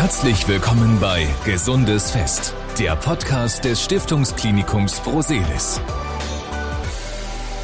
Herzlich willkommen bei Gesundes Fest, der Podcast des Stiftungsklinikums Broselis.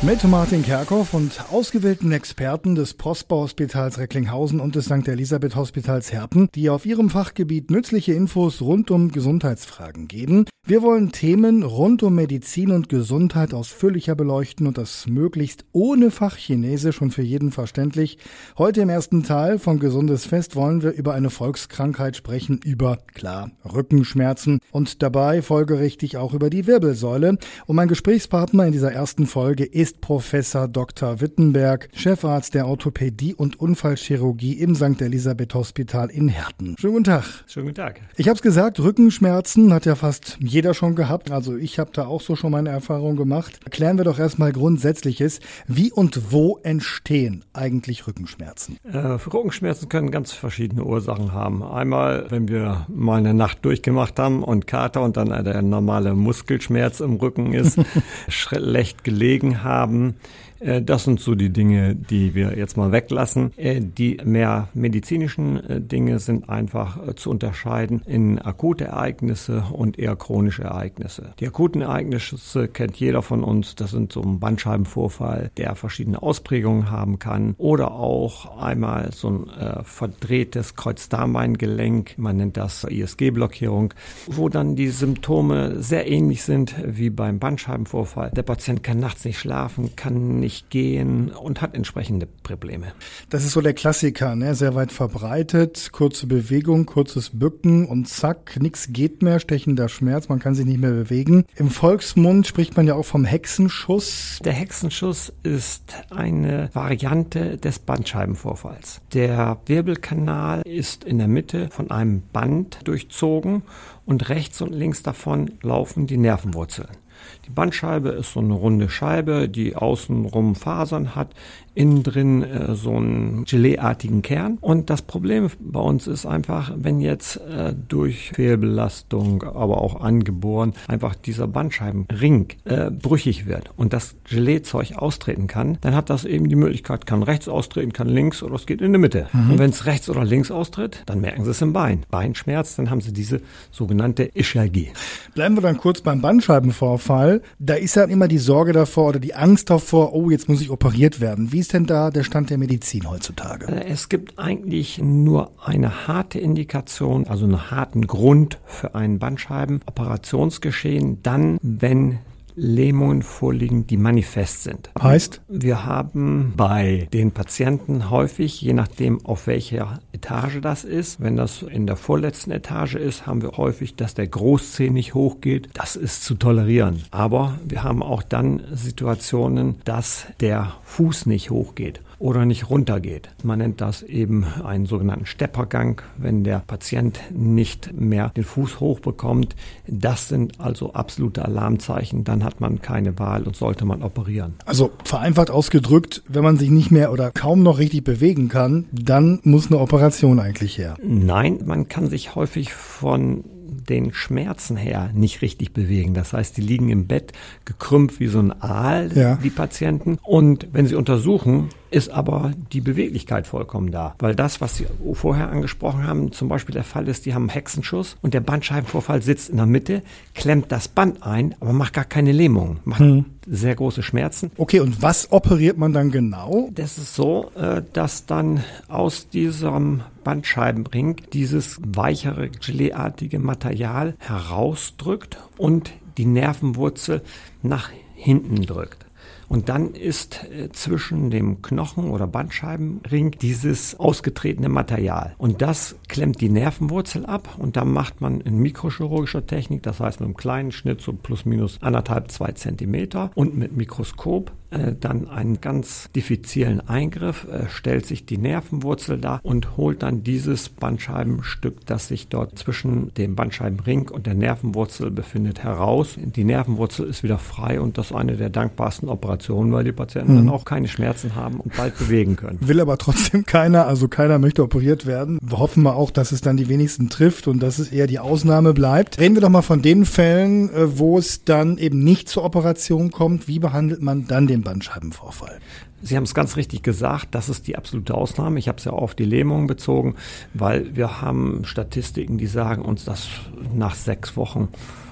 Mit Martin Kerkhoff und ausgewählten Experten des Prosper-Hospitals Recklinghausen und des St. Elisabeth Hospitals Herten, die auf ihrem Fachgebiet nützliche Infos rund um Gesundheitsfragen geben. Wir wollen Themen rund um Medizin und Gesundheit ausführlicher beleuchten und das möglichst ohne Fachchinesisch und für jeden verständlich. Heute im ersten Teil von Gesundes Fest wollen wir über eine Volkskrankheit sprechen, über, klar, Rückenschmerzen und dabei folgerichtig auch über die Wirbelsäule. Und mein Gesprächspartner in dieser ersten Folge ist ist Professor Dr. Wittenberg, Chefarzt der Orthopädie und Unfallchirurgie im St. Elisabeth Hospital in Herten. Schönen guten Tag. Schönen guten Tag. Ich habe es gesagt, Rückenschmerzen hat ja fast jeder schon gehabt. Also ich habe da auch so schon meine Erfahrung gemacht. Erklären wir doch erstmal Grundsätzliches. Wie und wo entstehen eigentlich Rückenschmerzen? Äh, Rückenschmerzen können ganz verschiedene Ursachen haben. Einmal, wenn wir mal eine Nacht durchgemacht haben und Kater und dann der normale Muskelschmerz im Rücken ist, schlecht gelegen haben haben. Äh, das sind so die Dinge, die wir jetzt mal weglassen. Äh, die mehr medizinischen äh, Dinge sind einfach zu unterscheiden in akute Ereignisse und eher chronische Ereignisse. Die akuten Ereignisse kennt jeder von uns. Das sind so ein Bandscheibenvorfall, der verschiedene Ausprägungen haben kann oder auch einmal so ein verdrehtes Kreuzdarmbeingelenk. Man nennt das ISG-Blockierung, wo dann die Symptome sehr ähnlich sind wie beim Bandscheibenvorfall. Der Patient kann nachts nicht schlafen, kann nicht gehen und hat entsprechende Probleme. Das ist so der Klassiker, ne? sehr weit verbreitet. Kurze Bewegung, kurzes Bücken und zack, nichts geht mehr, stechender Schmerz, man kann sich nicht mehr bewegen. Im Volksmund spricht man ja auch vom Hexenschuss. Der Hexenschuss ist eine Variante des Bandscheibenvorfalls. Der Wirbelkanal ist in der Mitte von einem Band durchzogen und rechts und links davon laufen die Nervenwurzeln. Die Bandscheibe ist so eine runde Scheibe, die außenrum Fasern hat, innen drin äh, so einen Geleeartigen Kern. Und das Problem bei uns ist einfach, wenn jetzt äh, durch Fehlbelastung, aber auch angeboren, einfach dieser Bandscheibenring äh, brüchig wird und das Geleezeug austreten kann, dann hat das eben die Möglichkeit, kann rechts austreten, kann links oder es geht in die Mitte. Mhm. Und wenn es rechts oder links austritt, dann merken sie es im Bein. Beinschmerz, dann haben sie diese sogenannte Ischalgie. Bleiben wir dann kurz beim Bandscheibenvorfall. Da ist ja immer die Sorge davor oder die Angst davor, oh, jetzt muss ich operiert werden. Wie ist denn da der Stand der Medizin heutzutage? Äh, es gibt eigentlich nur eine harte Indikation, also einen harten Grund für ein Bandscheibenoperationsgeschehen, dann, wenn Lähmungen vorliegen, die manifest sind. Heißt? Wir haben bei den Patienten häufig, je nachdem auf welcher Etage das ist, wenn das in der vorletzten Etage ist, haben wir häufig, dass der Großzeh nicht hochgeht. Das ist zu tolerieren. Aber wir haben auch dann Situationen, dass der Fuß nicht hochgeht oder nicht runtergeht. Man nennt das eben einen sogenannten Steppergang, wenn der Patient nicht mehr den Fuß hochbekommt. Das sind also absolute Alarmzeichen. Dann hat man keine Wahl und sollte man operieren. Also vereinfacht ausgedrückt, wenn man sich nicht mehr oder kaum noch richtig bewegen kann, dann muss eine Operation eigentlich her. Nein, man kann sich häufig von den Schmerzen her nicht richtig bewegen. Das heißt, die liegen im Bett gekrümmt wie so ein Aal, ja. die Patienten. Und wenn sie untersuchen, ist aber die Beweglichkeit vollkommen da. Weil das, was Sie vorher angesprochen haben, zum Beispiel der Fall ist, die haben einen Hexenschuss und der Bandscheibenvorfall sitzt in der Mitte, klemmt das Band ein, aber macht gar keine Lähmung, macht hm. sehr große Schmerzen. Okay, und was operiert man dann genau? Das ist so, äh, dass dann aus diesem Bandscheibenring dieses weichere, geleeartige Material herausdrückt und die Nervenwurzel nach hinten drückt. Und dann ist äh, zwischen dem Knochen oder Bandscheibenring dieses ausgetretene Material. Und das klemmt die Nervenwurzel ab und dann macht man in mikrochirurgischer Technik, das heißt mit einem kleinen Schnitt so plus minus anderthalb, zwei Zentimeter und mit Mikroskop dann einen ganz diffizilen Eingriff, äh, stellt sich die Nervenwurzel da und holt dann dieses Bandscheibenstück, das sich dort zwischen dem Bandscheibenring und der Nervenwurzel befindet, heraus. Die Nervenwurzel ist wieder frei und das ist eine der dankbarsten Operationen, weil die Patienten mhm. dann auch keine Schmerzen haben und bald bewegen können. Will aber trotzdem keiner, also keiner möchte operiert werden. Wir hoffen wir auch, dass es dann die wenigsten trifft und dass es eher die Ausnahme bleibt. Reden wir doch mal von den Fällen, äh, wo es dann eben nicht zur Operation kommt. Wie behandelt man dann den Bandscheibenvorfall? Sie haben es ganz richtig gesagt, das ist die absolute Ausnahme. Ich habe es ja auf die Lähmung bezogen, weil wir haben Statistiken, die sagen uns, dass nach sechs Wochen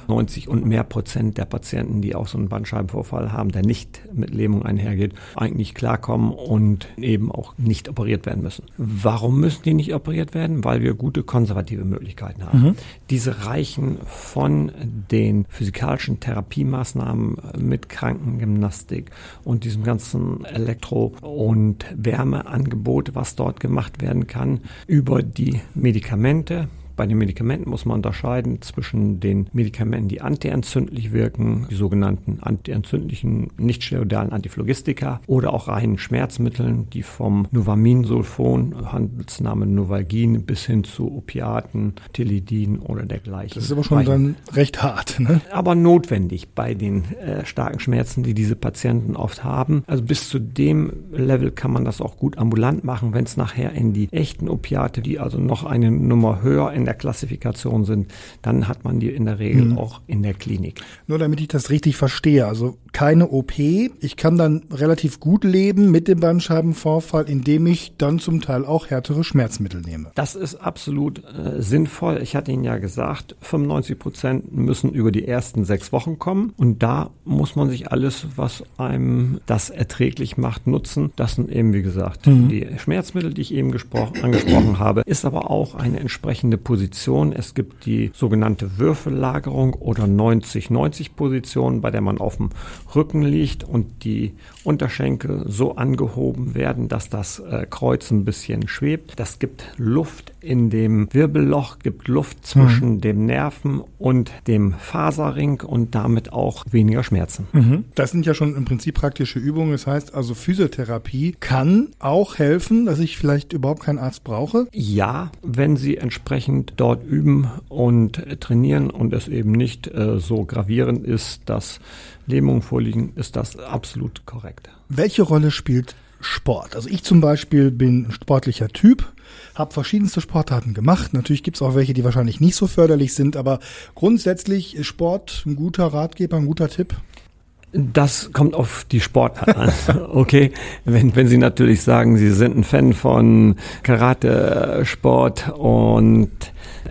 90 und mehr Prozent der Patienten, die auch so einen Bandscheibenvorfall haben, der nicht mit Lähmung einhergeht, eigentlich klarkommen und eben auch nicht operiert werden müssen. Warum müssen die nicht operiert werden? Weil wir gute konservative Möglichkeiten haben. Mhm. Diese reichen von den physikalischen Therapiemaßnahmen mit Krankengymnastik und diesem ganzen Elektro- und Wärmeangebot, was dort gemacht werden kann, über die Medikamente, bei den Medikamenten muss man unterscheiden zwischen den Medikamenten, die antientzündlich wirken, die sogenannten antientzündlichen nicht-steroidalen Antiphlogistika oder auch reinen Schmerzmitteln, die vom Novaminsulfon, Handelsname Novalgin, bis hin zu Opiaten, Tilidin oder dergleichen. Das ist aber schon dann recht hart, ne? Aber notwendig bei den äh, starken Schmerzen, die diese Patienten oft haben. Also bis zu dem Level kann man das auch gut ambulant machen, wenn es nachher in die echten Opiate, die also noch eine Nummer höher in in der Klassifikation sind, dann hat man die in der Regel mhm. auch in der Klinik. Nur damit ich das richtig verstehe, also keine OP. Ich kann dann relativ gut leben mit dem Bandscheibenvorfall, indem ich dann zum Teil auch härtere Schmerzmittel nehme. Das ist absolut äh, sinnvoll. Ich hatte Ihnen ja gesagt, 95 Prozent müssen über die ersten sechs Wochen kommen. Und da muss man sich alles, was einem das erträglich macht, nutzen. Das sind eben, wie gesagt, mhm. die Schmerzmittel, die ich eben angesprochen habe, ist aber auch eine entsprechende Position Position. Es gibt die sogenannte Würfellagerung oder 90-90-Position, bei der man auf dem Rücken liegt und die Unterschenkel so angehoben werden, dass das äh, Kreuz ein bisschen schwebt. Das gibt Luft in dem Wirbelloch, gibt Luft zwischen mhm. dem Nerven und dem Faserring und damit auch weniger Schmerzen. Mhm. Das sind ja schon im Prinzip praktische Übungen. Das heißt also Physiotherapie kann auch helfen, dass ich vielleicht überhaupt keinen Arzt brauche? Ja, wenn Sie entsprechend dort üben und trainieren und es eben nicht äh, so gravierend ist, dass Lähmungen vorliegen, ist das absolut korrekt. Welche Rolle spielt Sport? Also ich zum Beispiel bin sportlicher Typ, habe verschiedenste Sportarten gemacht. Natürlich gibt es auch welche, die wahrscheinlich nicht so förderlich sind, aber grundsätzlich ist Sport ein guter Ratgeber, ein guter Tipp. Das kommt auf die Sportart an. Okay, wenn, wenn Sie natürlich sagen, Sie sind ein Fan von Karate-Sport und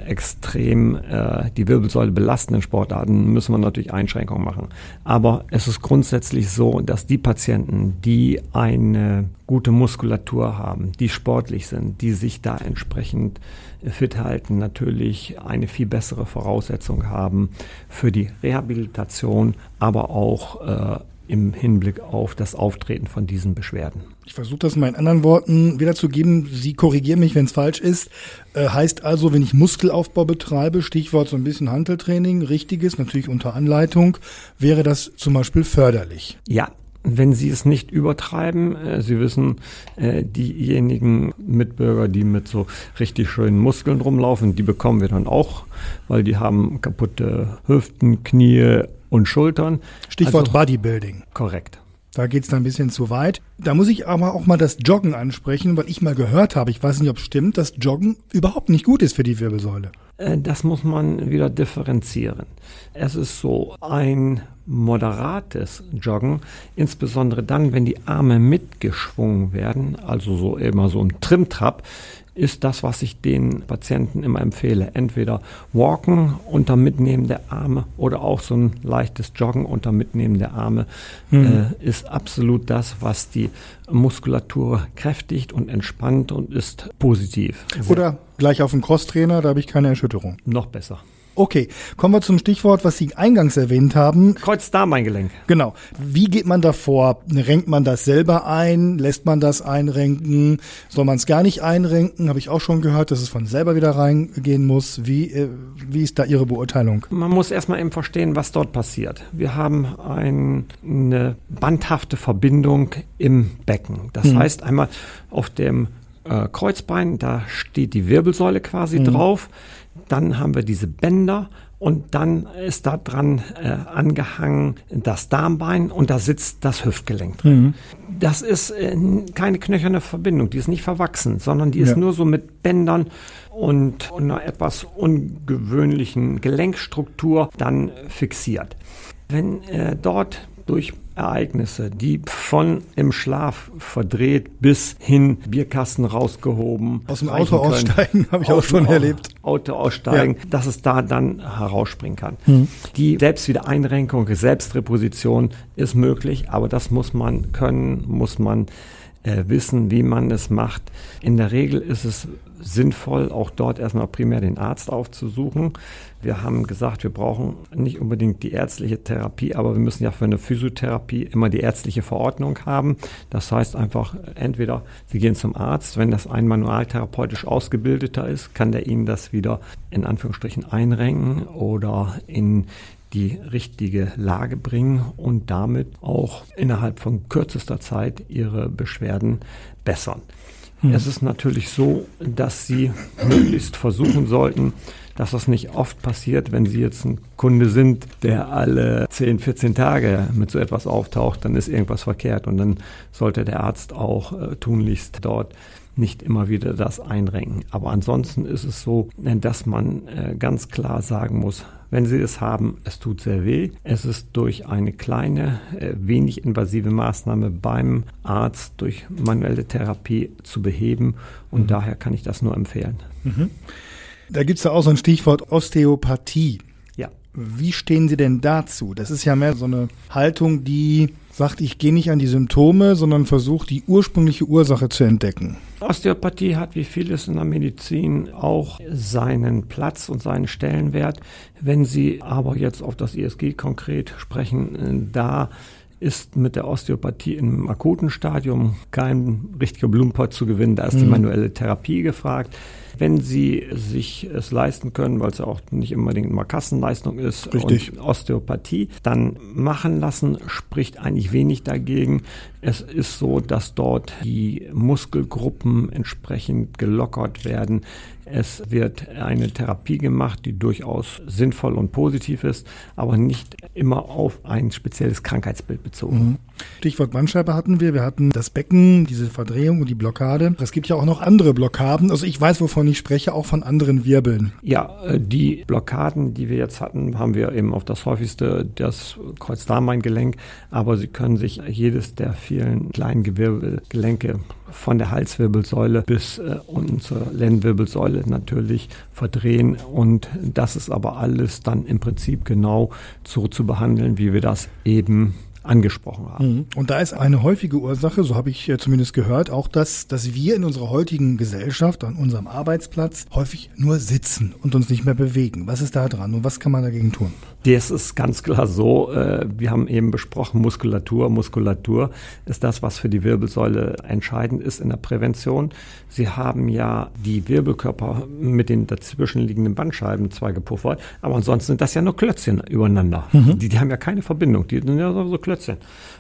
extrem äh, die Wirbelsäule belastenden Sportarten müssen wir natürlich Einschränkungen machen. Aber es ist grundsätzlich so, dass die Patienten, die eine gute Muskulatur haben, die sportlich sind, die sich da entsprechend fit halten, natürlich eine viel bessere Voraussetzung haben für die Rehabilitation, aber auch äh, im Hinblick auf das Auftreten von diesen Beschwerden. Ich versuche das mal in anderen Worten wiederzugeben. Sie korrigieren mich, wenn es falsch ist. Äh, heißt also, wenn ich Muskelaufbau betreibe, Stichwort so ein bisschen Handeltraining, richtiges, natürlich unter Anleitung, wäre das zum Beispiel förderlich. Ja, wenn Sie es nicht übertreiben. Äh, Sie wissen, äh, diejenigen Mitbürger, die mit so richtig schönen Muskeln rumlaufen, die bekommen wir dann auch, weil die haben kaputte Hüften, Knie und Schultern. Stichwort also, Bodybuilding. Korrekt. Da geht's dann ein bisschen zu weit. Da muss ich aber auch mal das Joggen ansprechen, weil ich mal gehört habe, ich weiß nicht, ob es stimmt, dass Joggen überhaupt nicht gut ist für die Wirbelsäule. Äh, das muss man wieder differenzieren. Es ist so, ein moderates Joggen, insbesondere dann, wenn die Arme mitgeschwungen werden, also so immer so ein Trimtrap, ist das, was ich den Patienten immer empfehle. Entweder Walken unter Mitnehmen der Arme oder auch so ein leichtes Joggen unter Mitnehmen der Arme mhm. äh, ist absolut das, was die Muskulatur kräftigt und entspannt und ist positiv. Oder gleich auf dem Crosstrainer, da habe ich keine Erschütterung. Noch besser. Okay, kommen wir zum Stichwort, was Sie eingangs erwähnt haben. Kreuzdarmeingelenk. Genau. Wie geht man da vor? Renkt man das selber ein? Lässt man das einrenken? Soll man es gar nicht einrenken? Habe ich auch schon gehört, dass es von selber wieder reingehen muss. Wie, äh, wie ist da Ihre Beurteilung? Man muss erstmal eben verstehen, was dort passiert. Wir haben ein, eine bandhafte Verbindung im Becken. Das hm. heißt einmal auf dem äh, Kreuzbein, da steht die Wirbelsäule quasi hm. drauf. Dann haben wir diese Bänder und dann ist da dran äh, angehangen das Darmbein und da sitzt das Hüftgelenk drin. Mhm. Das ist äh, keine knöcherne Verbindung, die ist nicht verwachsen, sondern die ist ja. nur so mit Bändern und, und einer etwas ungewöhnlichen Gelenkstruktur dann fixiert. Wenn äh, dort durch Ereignisse, die von im Schlaf verdreht bis hin Bierkasten rausgehoben. Aus dem Auto aussteigen, habe ich auch schon erlebt. Auto aussteigen, ja. dass es da dann herausspringen kann. Hm. Die Selbstwiedereinrenkung, Selbstreposition ist möglich, aber das muss man können, muss man äh, wissen, wie man es macht. In der Regel ist es sinnvoll, auch dort erstmal primär den Arzt aufzusuchen. Wir haben gesagt, wir brauchen nicht unbedingt die ärztliche Therapie, aber wir müssen ja für eine Physiotherapie immer die ärztliche Verordnung haben. Das heißt einfach, entweder Sie gehen zum Arzt, wenn das ein manualtherapeutisch ausgebildeter ist, kann der Ihnen das wieder in Anführungsstrichen einrenken oder in die richtige Lage bringen und damit auch innerhalb von kürzester Zeit ihre Beschwerden bessern. Hm. Es ist natürlich so, dass Sie möglichst versuchen sollten, dass das nicht oft passiert, wenn Sie jetzt ein Kunde sind, der alle 10, 14 Tage mit so etwas auftaucht, dann ist irgendwas verkehrt und dann sollte der Arzt auch äh, tunlichst dort nicht immer wieder das einrenken. Aber ansonsten ist es so, dass man äh, ganz klar sagen muss, wenn Sie es haben, es tut sehr weh. Es ist durch eine kleine, äh, wenig invasive Maßnahme beim Arzt durch manuelle Therapie zu beheben und mhm. daher kann ich das nur empfehlen. Mhm. Da gibt es ja auch so ein Stichwort Osteopathie. Ja. Wie stehen Sie denn dazu? Das ist ja mehr so eine Haltung, die sagt, ich gehe nicht an die Symptome, sondern versuche die ursprüngliche Ursache zu entdecken. Osteopathie hat wie vieles in der Medizin auch seinen Platz und seinen Stellenwert. Wenn Sie aber jetzt auf das ISG konkret sprechen, da ist mit der Osteopathie im akuten Stadium kein richtiger Blumenpott zu gewinnen. Da ist die manuelle Therapie gefragt. Wenn Sie sich es leisten können, weil es ja auch nicht unbedingt immer Kassenleistung ist Richtig. und Osteopathie, dann machen lassen spricht eigentlich wenig dagegen. Es ist so, dass dort die Muskelgruppen entsprechend gelockert werden. Es wird eine Therapie gemacht, die durchaus sinnvoll und positiv ist, aber nicht immer auf ein spezielles Krankheitsbild bezogen. Mhm. Stichwort Bandscheibe hatten wir. Wir hatten das Becken, diese Verdrehung und die Blockade. Es gibt ja auch noch andere Blockaden. Also ich weiß, wovon ich spreche, auch von anderen Wirbeln. Ja, äh, die Blockaden, die wir jetzt hatten, haben wir eben auf das häufigste das Kreuzdarmbeingelenk. Aber Sie können sich jedes der vielen kleinen Gewirbelgelenke von der Halswirbelsäule bis äh, unten zur Lendenwirbelsäule natürlich verdrehen. Und das ist aber alles dann im Prinzip genau so zu behandeln, wie wir das eben angesprochen haben. Mhm. Und da ist eine häufige Ursache, so habe ich zumindest gehört, auch das, dass wir in unserer heutigen Gesellschaft, an unserem Arbeitsplatz, häufig nur sitzen und uns nicht mehr bewegen. Was ist da dran und was kann man dagegen tun? Das ist ganz klar so. Äh, wir haben eben besprochen, Muskulatur. Muskulatur ist das, was für die Wirbelsäule entscheidend ist in der Prävention. Sie haben ja die Wirbelkörper mit den dazwischenliegenden Bandscheiben zwar gepuffert, aber ansonsten sind das ja nur Klötzchen übereinander. Mhm. Die, die haben ja keine Verbindung, die sind ja so Klötzchen.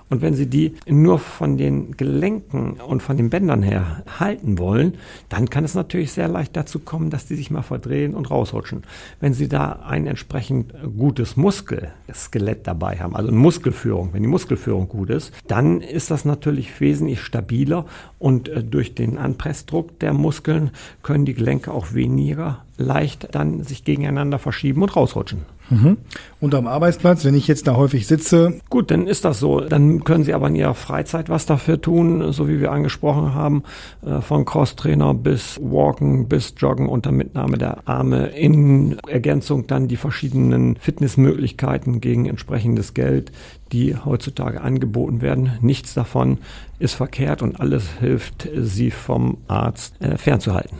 Und wenn Sie die nur von den Gelenken und von den Bändern her halten wollen, dann kann es natürlich sehr leicht dazu kommen, dass die sich mal verdrehen und rausrutschen. Wenn Sie da ein entsprechend gutes Muskelskelett dabei haben, also eine Muskelführung, wenn die Muskelführung gut ist, dann ist das natürlich wesentlich stabiler und äh, durch den Anpressdruck der Muskeln können die Gelenke auch weniger leicht dann sich gegeneinander verschieben und rausrutschen. Mhm. Und am Arbeitsplatz, wenn ich jetzt da häufig sitze? Gut, dann ist das so. Dann können Sie aber in Ihrer Freizeit was dafür tun, so wie wir angesprochen haben, äh, von Crosstrainer bis Walken bis Joggen unter Mitnahme der Arme. In Ergänzung dann die verschiedenen Fitnessmöglichkeiten gegen entsprechendes Geld, die heutzutage angeboten werden. Nichts davon ist verkehrt und alles hilft, Sie vom Arzt äh, fernzuhalten.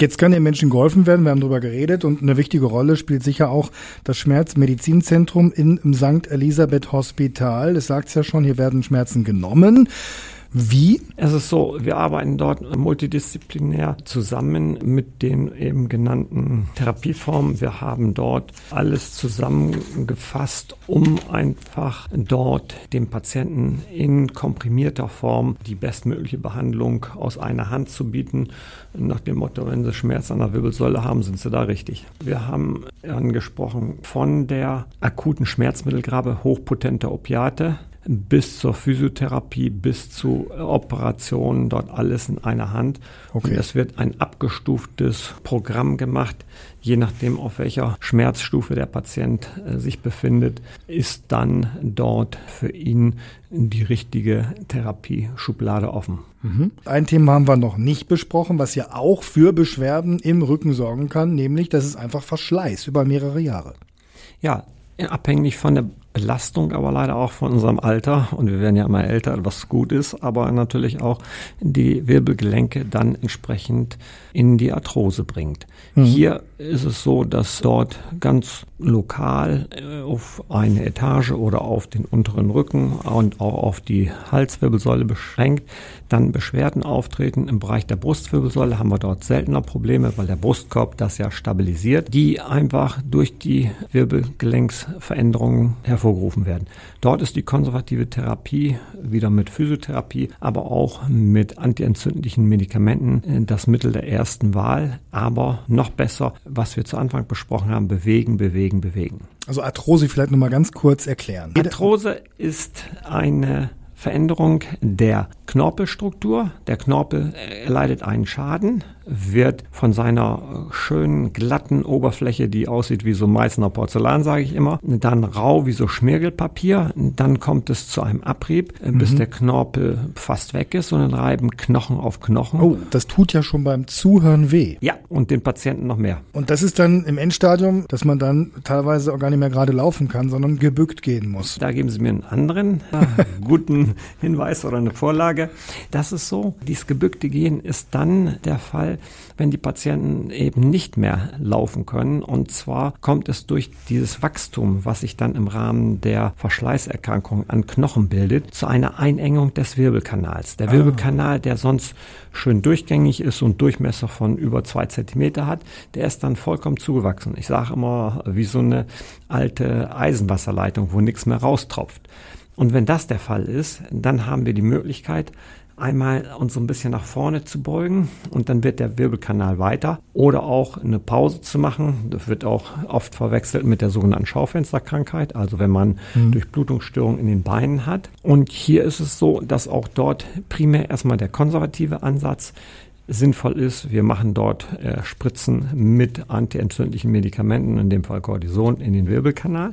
Jetzt kann den Menschen geholfen werden, wir haben darüber geredet und eine wichtige Rolle spielt sicher auch das Schmerzmedizinzentrum im St. Elisabeth Hospital. Das sagt es ja schon, hier werden Schmerzen genommen. Wie? Es ist so, wir arbeiten dort multidisziplinär zusammen mit den eben genannten Therapieformen. Wir haben dort alles zusammengefasst, um einfach dort dem Patienten in komprimierter Form die bestmögliche Behandlung aus einer Hand zu bieten. Nach dem Motto, wenn Sie Schmerz an der Wirbelsäule haben, sind Sie da richtig. Wir haben angesprochen von der akuten Schmerzmittelgrabe hochpotenter Opiate bis zur Physiotherapie, bis zu Operationen, dort alles in einer Hand. Okay. Und es wird ein abgestuftes Programm gemacht, je nachdem, auf welcher Schmerzstufe der Patient äh, sich befindet, ist dann dort für ihn die richtige Therapieschublade offen. Mhm. Ein Thema haben wir noch nicht besprochen, was ja auch für Beschwerden im Rücken sorgen kann, nämlich, dass es einfach Verschleiß über mehrere Jahre. Ja, abhängig von der Belastung, aber leider auch von unserem Alter. Und wir werden ja immer älter, was gut ist, aber natürlich auch die Wirbelgelenke dann entsprechend in die Arthrose bringt. Mhm. Hier ist es so, dass dort ganz lokal äh, auf eine Etage oder auf den unteren Rücken und auch auf die Halswirbelsäule beschränkt dann Beschwerden auftreten. Im Bereich der Brustwirbelsäule haben wir dort seltener Probleme, weil der Brustkorb das ja stabilisiert, die einfach durch die Wirbelgelenksveränderungen hervorgerufen werden. Dort ist die konservative Therapie wieder mit Physiotherapie, aber auch mit antientzündlichen Medikamenten äh, das Mittel der ersten Wahl. Aber noch besser, was wir zu Anfang besprochen haben, bewegen, bewegen, bewegen. Also Arthrose vielleicht nochmal ganz kurz erklären. Arthrose ist eine Veränderung der Knorpelstruktur. Der Knorpel erleidet einen Schaden, wird von seiner schönen glatten Oberfläche, die aussieht wie so Meißner Porzellan, sage ich immer, dann rau wie so Schmirgelpapier. Dann kommt es zu einem Abrieb, bis mhm. der Knorpel fast weg ist und dann reiben Knochen auf Knochen. Oh, das tut ja schon beim Zuhören weh. Ja, und den Patienten noch mehr. Und das ist dann im Endstadium, dass man dann teilweise auch gar nicht mehr gerade laufen kann, sondern gebückt gehen muss. Da geben Sie mir einen anderen äh, Hinweis oder eine Vorlage. Das ist so. Dieses gebückte Gehen ist dann der Fall, wenn die Patienten eben nicht mehr laufen können. Und zwar kommt es durch dieses Wachstum, was sich dann im Rahmen der Verschleißerkrankung an Knochen bildet, zu einer Einengung des Wirbelkanals. Der ah. Wirbelkanal, der sonst schön durchgängig ist und Durchmesser von über zwei Zentimeter hat, der ist dann vollkommen zugewachsen. Ich sage immer, wie so eine alte Eisenwasserleitung, wo nichts mehr raustropft. Und wenn das der Fall ist, dann haben wir die Möglichkeit, einmal uns so ein bisschen nach vorne zu beugen und dann wird der Wirbelkanal weiter oder auch eine Pause zu machen. Das wird auch oft verwechselt mit der sogenannten Schaufensterkrankheit, also wenn man mhm. Durchblutungsstörungen in den Beinen hat. Und hier ist es so, dass auch dort primär erstmal der konservative Ansatz sinnvoll ist. Wir machen dort äh, Spritzen mit antientzündlichen Medikamenten, in dem Fall Cortison, in den Wirbelkanal.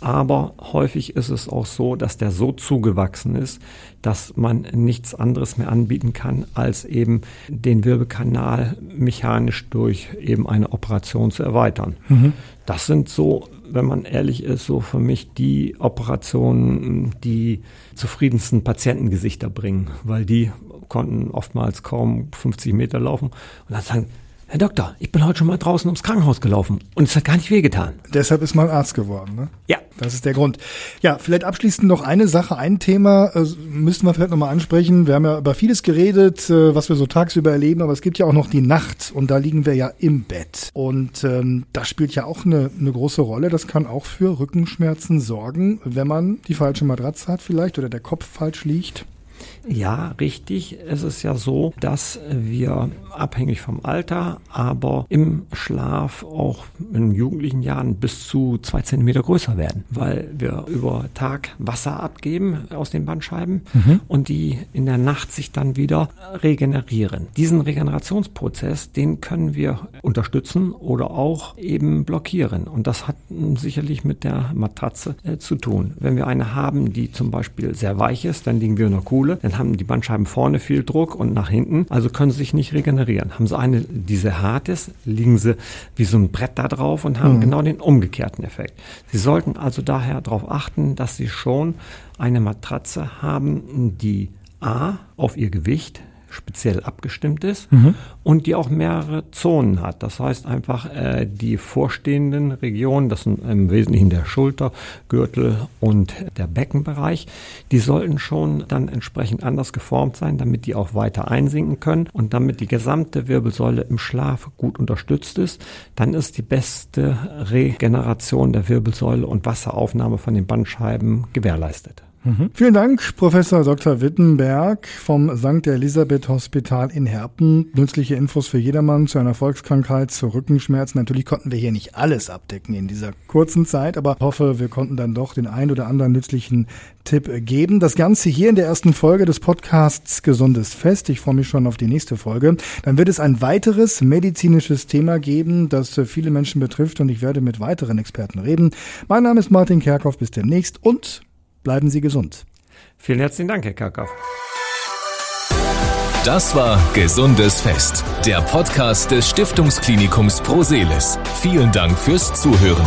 Aber häufig ist es auch so, dass der so zugewachsen ist, dass man nichts anderes mehr anbieten kann, als eben den Wirbelkanal mechanisch durch eben eine Operation zu erweitern. Mhm. Das sind so, wenn man ehrlich ist, so für mich die Operationen, die zufriedensten Patientengesichter bringen, weil die konnten oftmals kaum 50 Meter laufen und dann sagen, Herr Doktor, ich bin heute schon mal draußen ums Krankenhaus gelaufen und es hat gar nicht wehgetan. Deshalb ist man Arzt geworden, ne? Ja. Das ist der Grund. Ja, vielleicht abschließend noch eine Sache, ein Thema äh, müssten wir vielleicht nochmal ansprechen. Wir haben ja über vieles geredet, äh, was wir so tagsüber erleben, aber es gibt ja auch noch die Nacht und da liegen wir ja im Bett. Und ähm, das spielt ja auch eine, eine große Rolle. Das kann auch für Rückenschmerzen sorgen, wenn man die falsche Matratze hat vielleicht oder der Kopf falsch liegt. Ja, richtig. Es ist ja so, dass wir abhängig vom Alter, aber im Schlaf auch in jugendlichen Jahren bis zu zwei Zentimeter größer werden, weil wir über Tag Wasser abgeben aus den Bandscheiben mhm. und die in der Nacht sich dann wieder regenerieren. Diesen Regenerationsprozess, den können wir unterstützen oder auch eben blockieren. Und das hat sicherlich mit der Matratze äh, zu tun. Wenn wir eine haben, die zum Beispiel sehr weich ist, dann liegen wir in der Kuhle, dann haben die Bandscheiben vorne viel Druck und nach hinten, also können sie sich nicht regenerieren. Haben sie eine, die sehr hart ist, liegen sie wie so ein Brett da drauf und haben mhm. genau den umgekehrten Effekt. Sie sollten also daher darauf achten, dass sie schon eine Matratze haben, die A auf ihr Gewicht speziell abgestimmt ist mhm. und die auch mehrere Zonen hat. Das heißt einfach äh, die vorstehenden Regionen, das sind im Wesentlichen der Schulter, Gürtel und der Beckenbereich, die sollten schon dann entsprechend anders geformt sein, damit die auch weiter einsinken können und damit die gesamte Wirbelsäule im Schlaf gut unterstützt ist, dann ist die beste Regeneration der Wirbelsäule und Wasseraufnahme von den Bandscheiben gewährleistet. Mhm. Vielen Dank, Professor Dr. Wittenberg vom St. Elisabeth Hospital in Herpen. Nützliche Infos für jedermann zu einer Volkskrankheit, zu Rückenschmerzen. Natürlich konnten wir hier nicht alles abdecken in dieser kurzen Zeit, aber hoffe, wir konnten dann doch den ein oder anderen nützlichen Tipp geben. Das Ganze hier in der ersten Folge des Podcasts Gesundes Fest. Ich freue mich schon auf die nächste Folge. Dann wird es ein weiteres medizinisches Thema geben, das viele Menschen betrifft und ich werde mit weiteren Experten reden. Mein Name ist Martin Kerkhoff. Bis demnächst und Bleiben Sie gesund. Vielen herzlichen Dank, Herr Karkow. Das war Gesundes Fest, der Podcast des Stiftungsklinikums Proselis. Vielen Dank fürs Zuhören.